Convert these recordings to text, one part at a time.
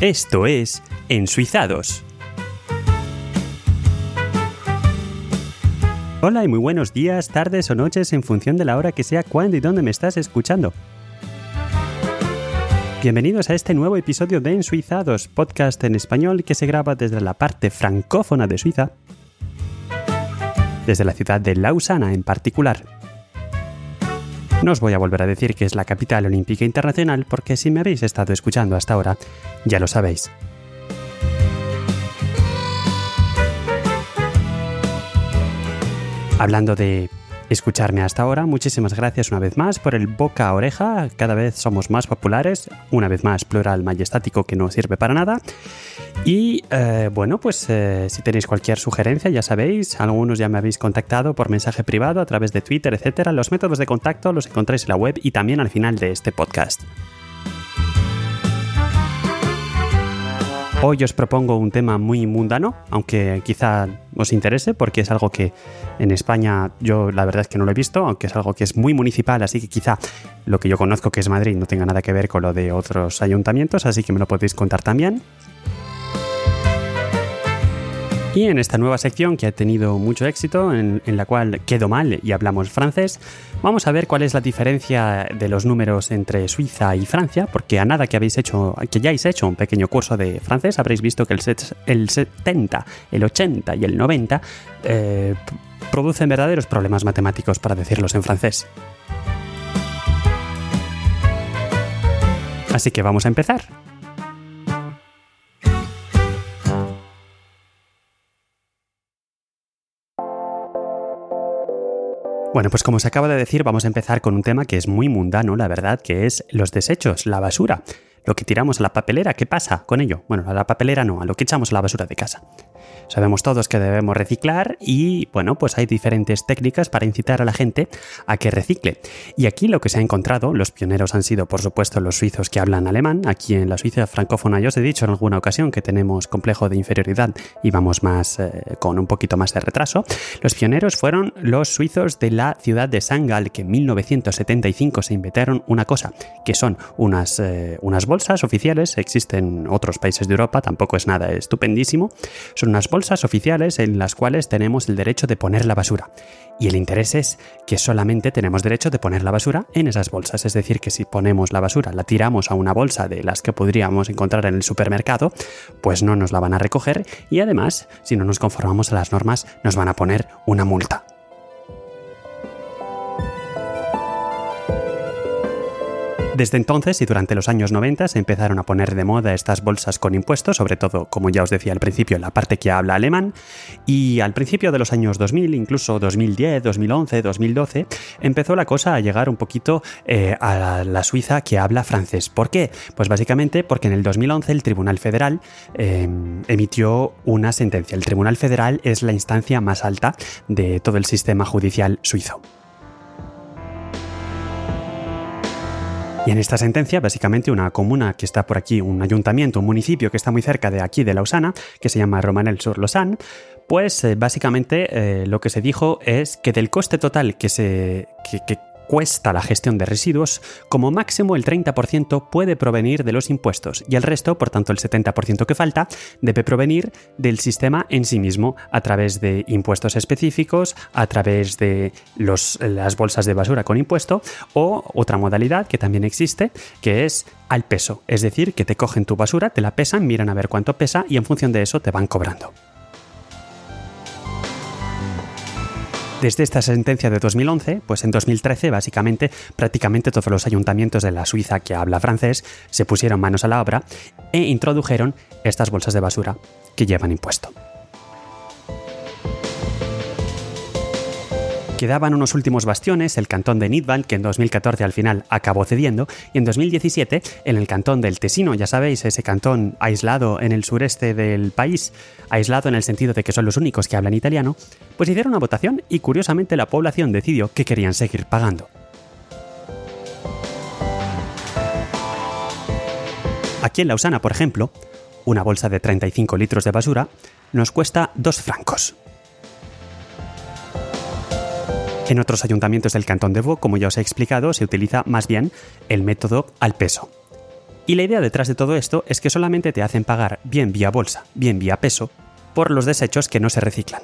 Esto es Ensuizados. Hola y muy buenos días, tardes o noches en función de la hora que sea, cuándo y dónde me estás escuchando. Bienvenidos a este nuevo episodio de Ensuizados, podcast en español que se graba desde la parte francófona de Suiza, desde la ciudad de Lausana en particular. No os voy a volver a decir que es la capital olímpica internacional porque si me habéis estado escuchando hasta ahora, ya lo sabéis. Hablando de escucharme hasta ahora, muchísimas gracias una vez más por el boca a oreja, cada vez somos más populares, una vez más plural majestático que no sirve para nada. Y eh, bueno, pues eh, si tenéis cualquier sugerencia, ya sabéis, algunos ya me habéis contactado por mensaje privado a través de Twitter, etcétera. Los métodos de contacto los encontráis en la web y también al final de este podcast. Hoy os propongo un tema muy mundano, aunque quizá os interese, porque es algo que en España yo la verdad es que no lo he visto, aunque es algo que es muy municipal, así que quizá lo que yo conozco que es Madrid no tenga nada que ver con lo de otros ayuntamientos, así que me lo podéis contar también. Y en esta nueva sección que ha tenido mucho éxito, en, la cual quedo mal y hablamos francés, vamos a ver cuál es la diferencia de los números entre Suiza y Francia, porque a nada que habéis hecho, que ya habéis hecho un pequeño curso de francés, habréis visto que el, el 70, el 80 y el 90 eh, producen verdaderos problemas matemáticos para decirlos en francés. Así que vamos a empezar. Bueno, pues como se acaba de decir, vamos a empezar con un tema que es muy mundano, la verdad, que es los desechos, la basura. Lo que tiramos a la papelera, ¿qué pasa con ello? Bueno, a la papelera no, a lo que echamos a la basura de casa. Sabemos todos que debemos reciclar y, bueno, pues hay diferentes técnicas para incitar a la gente a que recicle. Y aquí lo que se ha encontrado, los pioneros han sido, por supuesto, los suizos que hablan alemán. Aquí en la Suiza francófona, yo os he dicho en alguna ocasión que tenemos complejo de inferioridad y vamos más eh, con un poquito más de retraso. Los pioneros fueron los suizos de la ciudad de Sangal, que en 1975 se inventaron una cosa, que son unas, eh, unas bolsas oficiales, existen en otros países de Europa, tampoco es nada estupendísimo, son unas bolsas oficiales en las cuales tenemos el derecho de poner la basura. Y el interés es que solamente tenemos derecho de poner la basura en esas bolsas. Es decir, que si ponemos la basura, la tiramos a una bolsa de las que podríamos encontrar en el supermercado, pues no nos la van a recoger y además, si no nos conformamos a las normas, nos van a poner una multa. Desde entonces y durante los años 90 se empezaron a poner de moda estas bolsas con impuestos, sobre todo, como ya os decía al principio, la parte que habla alemán, y al principio de los años 2000, incluso 2010, 2011, 2012, empezó la cosa a llegar un poquito eh, a la, Suiza que habla francés. ¿Por qué? Pues básicamente porque en el 2011 el Tribunal Federal em, emitió una sentencia. El Tribunal Federal es la instancia más alta de todo el sistema judicial suizo. En esta sentencia, básicamente una comuna que está por aquí, un ayuntamiento, un municipio que está muy cerca de aquí de Lausana, que se llama Romanel-sur-Lausanne, pues eh, básicamente eh, lo que se dijo es que del coste total que se que, cuesta la gestión de residuos, como máximo el 30% puede provenir de los impuestos y el resto, por tanto el 70% que falta, debe provenir del sistema en sí mismo a través de impuestos específicos, a través de las bolsas de basura con impuesto o otra modalidad que también existe, que es al peso, es decir, que te cogen tu basura, te la pesan, miran a ver cuánto pesa y en función de eso te van cobrando. Desde esta sentencia de 2011, pues en 2013 básicamente prácticamente todos los ayuntamientos de la Suiza que habla francés se pusieron manos a la obra e introdujeron estas bolsas de basura que llevan impuesto. Quedaban unos últimos bastiones, el cantón de Nidwald, que en 2014 al final acabó cediendo, y en 2017 en el cantón del Tesino, ya sabéis, ese cantón aislado en el sureste del país, aislado en el sentido de que son los únicos que hablan italiano, pues hicieron una votación y curiosamente la población decidió que querían seguir pagando. Aquí en Lausana, por ejemplo, una bolsa de 35 litros de basura nos cuesta 2 francos. En otros ayuntamientos del cantón de Vaud, como ya os he explicado, se utiliza más bien el método al peso. Y la idea detrás de todo esto es que solamente te hacen pagar bien vía bolsa, bien vía peso, por los desechos que no se reciclan.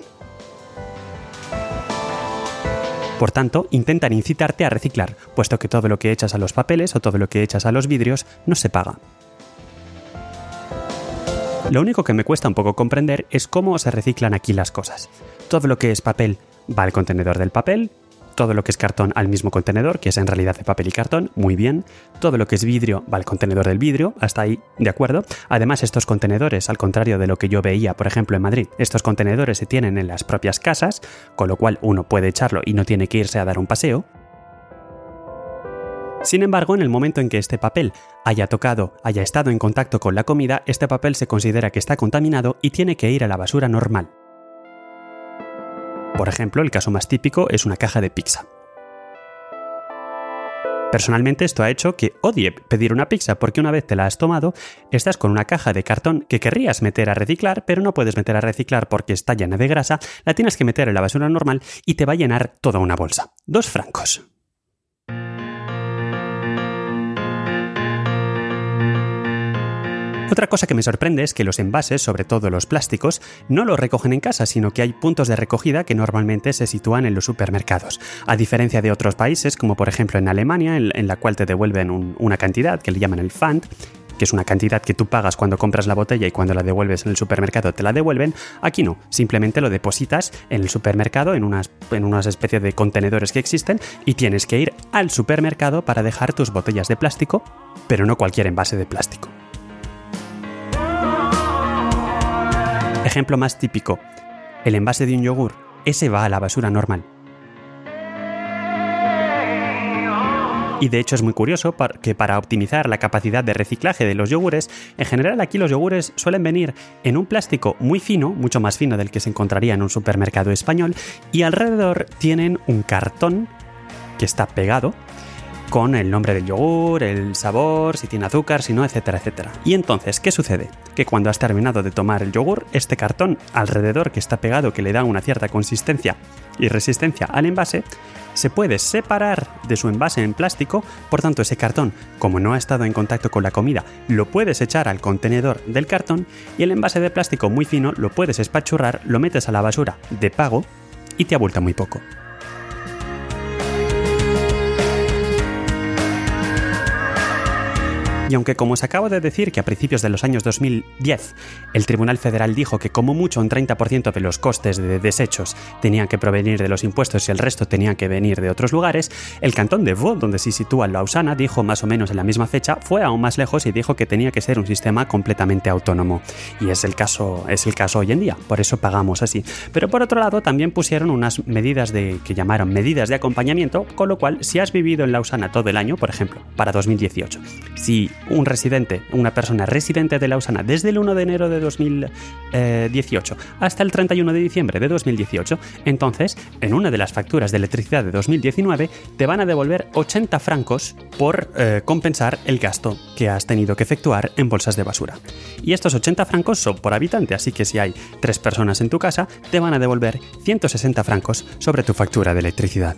Por tanto, intentan incitarte a reciclar, puesto que todo lo que echas a los papeles o todo lo que echas a los vidrios no se paga. Lo único que me cuesta un poco comprender es cómo se reciclan aquí las cosas. Todo lo que es papel va al contenedor del papel, todo lo que es cartón al mismo contenedor, que es en realidad de papel y cartón, muy bien. Todo lo que es vidrio va al contenedor del vidrio, hasta ahí, de acuerdo. Además, estos contenedores, al contrario de lo que yo veía, por ejemplo, en Madrid, estos contenedores se tienen en las propias casas, con lo cual uno puede echarlo y no tiene que irse a dar un paseo. Sin embargo, en el momento en que este papel haya tocado, haya estado en contacto con la comida, este papel se considera que está contaminado y tiene que ir a la basura normal. Por ejemplo, el caso más típico es una caja de pizza. Personalmente esto ha hecho que odie pedir una pizza porque una vez te la has tomado, estás con una caja de cartón que querrías meter a reciclar, pero no puedes meter a reciclar porque está llena de grasa, la tienes que meter en la basura normal y te va a llenar toda una bolsa. Dos francos. Otra cosa que me sorprende es que los envases, sobre todo los plásticos, no los recogen en casa, sino que hay puntos de recogida que normalmente se sitúan en los supermercados. A diferencia de otros países, como por ejemplo en Alemania, en, la cual te devuelven una cantidad que le llaman el Pfand, que es una cantidad que tú pagas cuando compras la botella y cuando la devuelves en el supermercado te la devuelven, aquí no, simplemente lo depositas en el supermercado en unas, en unas especies de contenedores que existen y tienes que ir al supermercado para dejar tus botellas de plástico, pero no cualquier envase de plástico. Ejemplo más típico, el envase de un yogur, ese va a la basura normal. Y de hecho es muy curioso que para optimizar la capacidad de reciclaje de los yogures, en general aquí los yogures suelen venir en un plástico muy fino, mucho más fino del que se encontraría en un supermercado español, y alrededor tienen un cartón que está pegado con el nombre del yogur, el sabor, si tiene azúcar, si no, etcétera, etcétera. Y entonces, ¿qué sucede? Que cuando has terminado de tomar el yogur, este cartón alrededor que está pegado, que le da una cierta consistencia y resistencia al envase, se puede separar de su envase en plástico, por tanto ese cartón, como no ha estado en contacto con la comida, lo puedes echar al contenedor del cartón y el envase de plástico muy fino lo puedes espachurrar, lo metes a la basura de pago y te abulta muy poco. Y aunque como os acabo de decir que a principios de los años 2010 el Tribunal Federal dijo que como mucho un 30% de los costes de desechos tenían que provenir de los impuestos y el resto tenían que venir de otros lugares, el cantón de Vaud, donde se sitúa Lausana, dijo más o menos en la misma fecha, fue aún más lejos y dijo que tenía que ser un sistema completamente autónomo. Y es el caso, es el caso hoy en día, por eso pagamos así. Pero por otro lado también pusieron unas medidas de que llamaron medidas de acompañamiento, con lo cual si has vivido en Lausana todo el año, por ejemplo, para 2018, si un residente, una persona residente de Lausana desde el 1 de enero de 2018 hasta el 31 de diciembre de 2018, entonces en una de las facturas de electricidad de 2019 te van a devolver 80 francos por eh, compensar el gasto que has tenido que efectuar en bolsas de basura. Y estos 80 francos son por habitante, así que si hay tres personas en tu casa, te van a devolver 160 francos sobre tu factura de electricidad.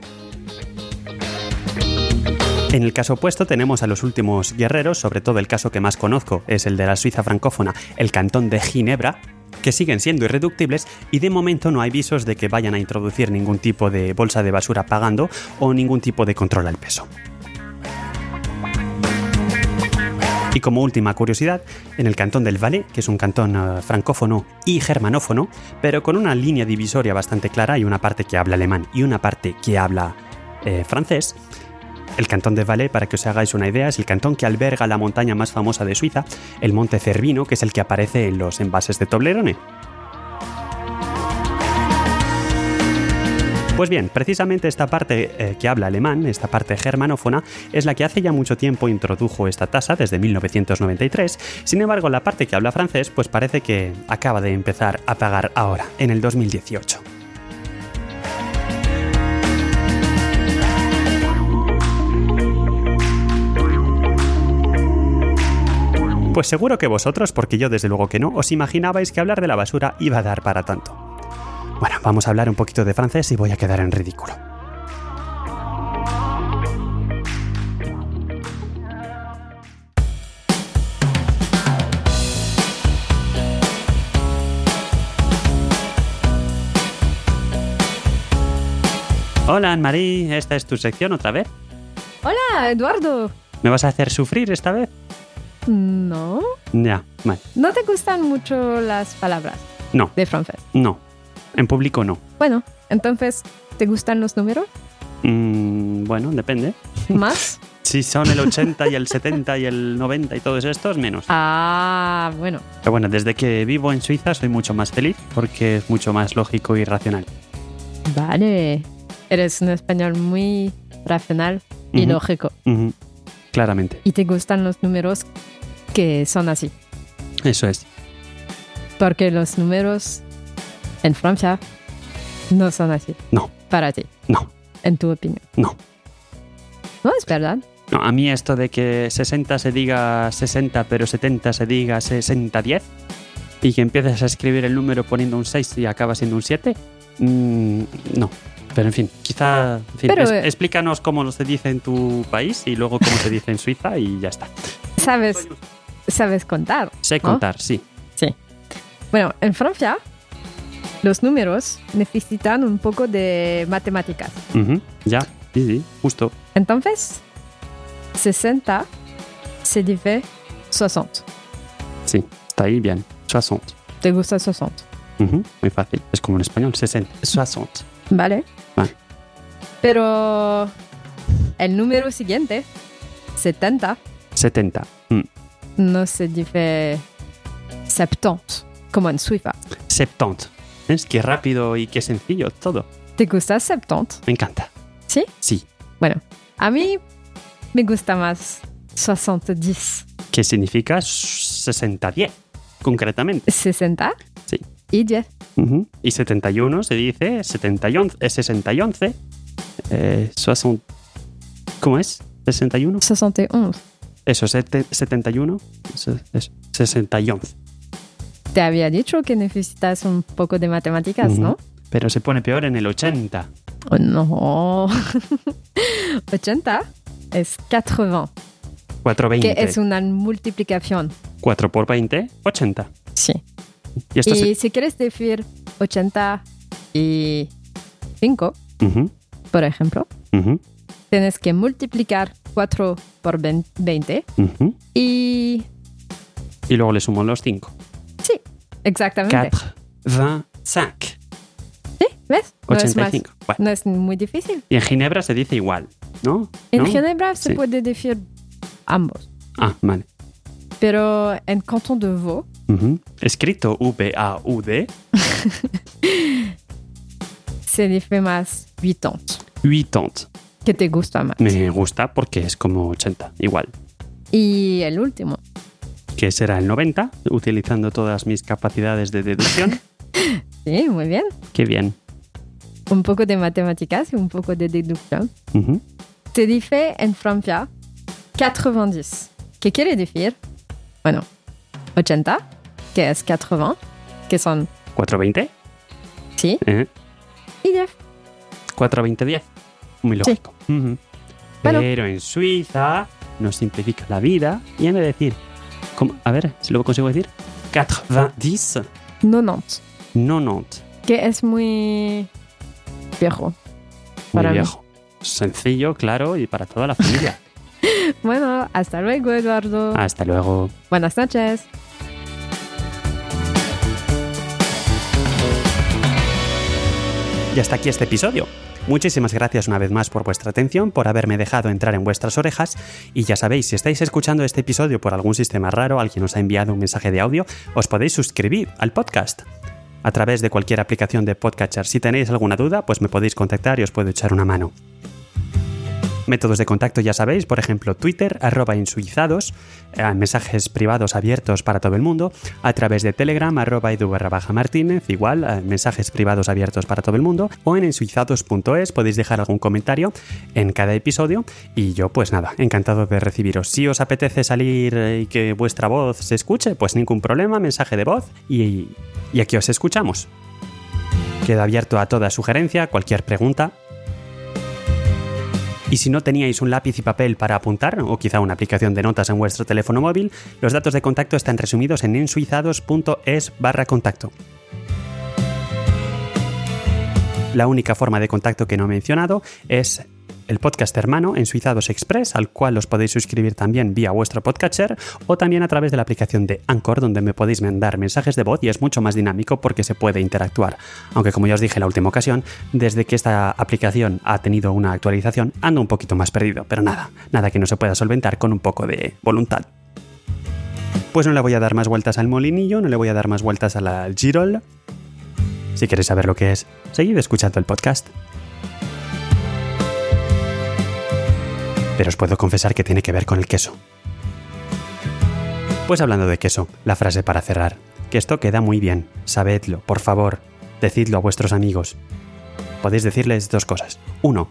En el caso opuesto tenemos a los últimos guerreros, sobre todo el caso que más conozco es el de la Suiza francófona, el cantón de Ginebra, que siguen siendo irreductibles y de momento no hay visos de que vayan a introducir ningún tipo de bolsa de basura pagando o ningún tipo de control al peso. Y como última curiosidad, en el cantón del Valais, que es un cantón eh, francófono y germanófono, pero con una línea divisoria bastante clara, hay una parte que habla alemán y una parte que habla eh, francés, el cantón de Valais, para que os hagáis una idea, es el cantón que alberga la montaña más famosa de Suiza, el Monte Cervino, que es el que aparece en los envases de Toblerone. Pues bien, precisamente esta parte eh, que habla alemán, esta parte germanófona, es la que hace ya mucho tiempo introdujo esta tasa, desde 1993. Sin embargo, la parte que habla francés, pues parece que acaba de empezar a pagar ahora, en el 2018. Pues seguro que vosotros, porque yo desde luego que no, os imaginabais que hablar de la basura iba a dar para tanto. Bueno, vamos a hablar un poquito de francés y voy a quedar en ridículo. Hola, Anne-Marie, ¿esta es tu sección otra vez? Hola, Eduardo. ¿Me vas a hacer sufrir esta vez? No. Ya, vale. ¿No te gustan mucho las palabras No, de francés? no. En público no. Bueno, entonces, ¿te gustan los números? Mm, bueno, depende. ¿Más? Si son el 80 y el 70 y el 90 y todos estos, menos. ah, bueno. Pero bueno, desde que vivo en Suiza soy mucho más feliz porque es mucho más lógico y racional. Vale. Eres un español muy racional y lógico. Claramente, Y te gustan los números que son así. eso es. Porque los números en Francia no son así. No. Para ti, No, en tu opinión. no. No, es verdad. No, a mí esto de que 60 se diga 60, pero 70 se diga 60-10 y que empieces a escribir el número poniendo un 6 y acaba siendo un 7, mm, no. Pero en fin, quizá... en fin, Pero, es- eh, explícanos cómo se dice en tu país y luego cómo se dice en Suiza y ya está. Sabes, sabes contar. Sé ¿no? contar, sí. Bueno, en Francia, los números necesitan un poco de matemáticas. Ujú, Ya, sí, sí, justo. Entonces, 60 se dice 60. Sí, está ahí bien. 60. ¿Te gusta 60? Ujú, muy fácil. Es como en español, 60. 60. ¿Vale? Vale. Pero el número siguiente, 70, 70. Mm. No se dice 70, como en Suiza. 70. Es que rápido y qué sencillo todo. ¿Te gusta 70? Me encanta. ¿Sí? Sí. Bueno, a mí me gusta más 60. ¿Qué significa 60-10? Concretamente. 60 Sí. y 10. Ujú. Y 71 se dice 70 y 11, eh, 60 y 11. Eh, 60 ¿Cómo es? 61. 61. Eso, sete- 71. Eso, eso, 60 y 11. Te había dicho que necesitas un poco de matemáticas. ¿no? Pero se pone peor en el 80. Oh, no. 80 es 80, 420. que es una multiplicación. 4 por 20, 80. Sí. Y esto Y si quieres decir 85, se... Ujú, por ejemplo, tienes que multiplicar 4 por 20 ujú. y... Y luego le sumo los 5. Sí, exactamente. 4, 25. Sí, ¿ves? No es, más, 85. Bueno, no es muy difícil. y en Ginebra se dice igual, ¿no? En ¿No? Ginebra se Sí. puede decir ambos, Ah, vale. pero en Canton de Vaud Ujú. Escrito V-A-U-D, se dice más 80, 80. Que te gusta más. Me gusta porque es como 80, igual. Y el último, Que será el 90, utilizando todas mis capacidades de deducción. sí, muy bien. Qué bien. Un poco de matemáticas y un poco de deducción. Ujú. Se dice en Francia 90, que quiere decir, bueno, 80, que es 80, que son, 420, sí, ¿eh? y 10. 420, 10. Muy Sí. lógico. Bueno. Pero en Suiza nos simplifica la vida y han de decir, ¿cómo? a ver si lo consigo decir, 90, 90, 90. que es muy viejo. Muy Para mí. viejo. Sencillo, claro y para toda la familia. Bueno, hasta luego, Eduardo. Hasta luego. Buenas noches. Y hasta aquí este episodio. Muchísimas gracias una vez más por vuestra atención, por haberme dejado entrar en vuestras orejas y ya sabéis, si estáis escuchando este episodio por algún sistema raro, alguien os ha enviado un mensaje de audio, os podéis suscribir al podcast a través de cualquier aplicación de podcatcher. Si tenéis alguna duda, pues me podéis contactar y os puedo echar una mano. Métodos de contacto ya sabéis, por ejemplo, Twitter, arroba insuizados, eh, mensajes privados abiertos para todo el mundo, a través de Telegram, arroba edu baja martínez, igual, eh, mensajes privados abiertos para todo el mundo, o en insuizados.es podéis dejar algún comentario en cada episodio y yo pues nada, encantado de recibiros. Si os apetece salir eh, y que vuestra voz se escuche, pues ningún problema, mensaje de voz y, y aquí os escuchamos. Queda abierto a toda sugerencia, cualquier pregunta, y si no teníais un lápiz y papel para apuntar, o quizá una aplicación de notas en vuestro teléfono móvil, los datos de contacto están resumidos en ensuizados.es barra contacto. La única forma de contacto que no he mencionado es el podcast hermano en Suizados Express, al cual os podéis suscribir también vía vuestro podcatcher o también a través de la aplicación de Anchor, donde me podéis mandar mensajes de voz y es mucho más dinámico porque se puede interactuar. Aunque como ya os dije en la última ocasión, desde que esta aplicación ha tenido una actualización, ando un poquito más perdido, pero nada, nada que no se pueda solventar con un poco de voluntad. Pues no le voy a dar más vueltas al molinillo, no le voy a dar más vueltas al girol. Si queréis saber lo que es, seguid escuchando el podcast. Pero os puedo confesar que tiene que ver con el queso. Pues hablando de queso, la frase para cerrar. Que esto queda muy bien, sabedlo, por favor, decidlo a vuestros amigos. Podéis decirles dos cosas. Uno,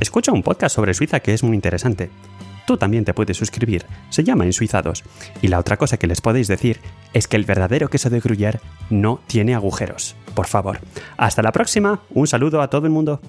escucha un podcast sobre Suiza que es muy interesante. Tú también te puedes suscribir, se llama Ensuizados. Y la otra cosa que les podéis decir es que el verdadero queso de Gruyère no tiene agujeros. Por favor. Hasta la próxima, un saludo a todo el mundo.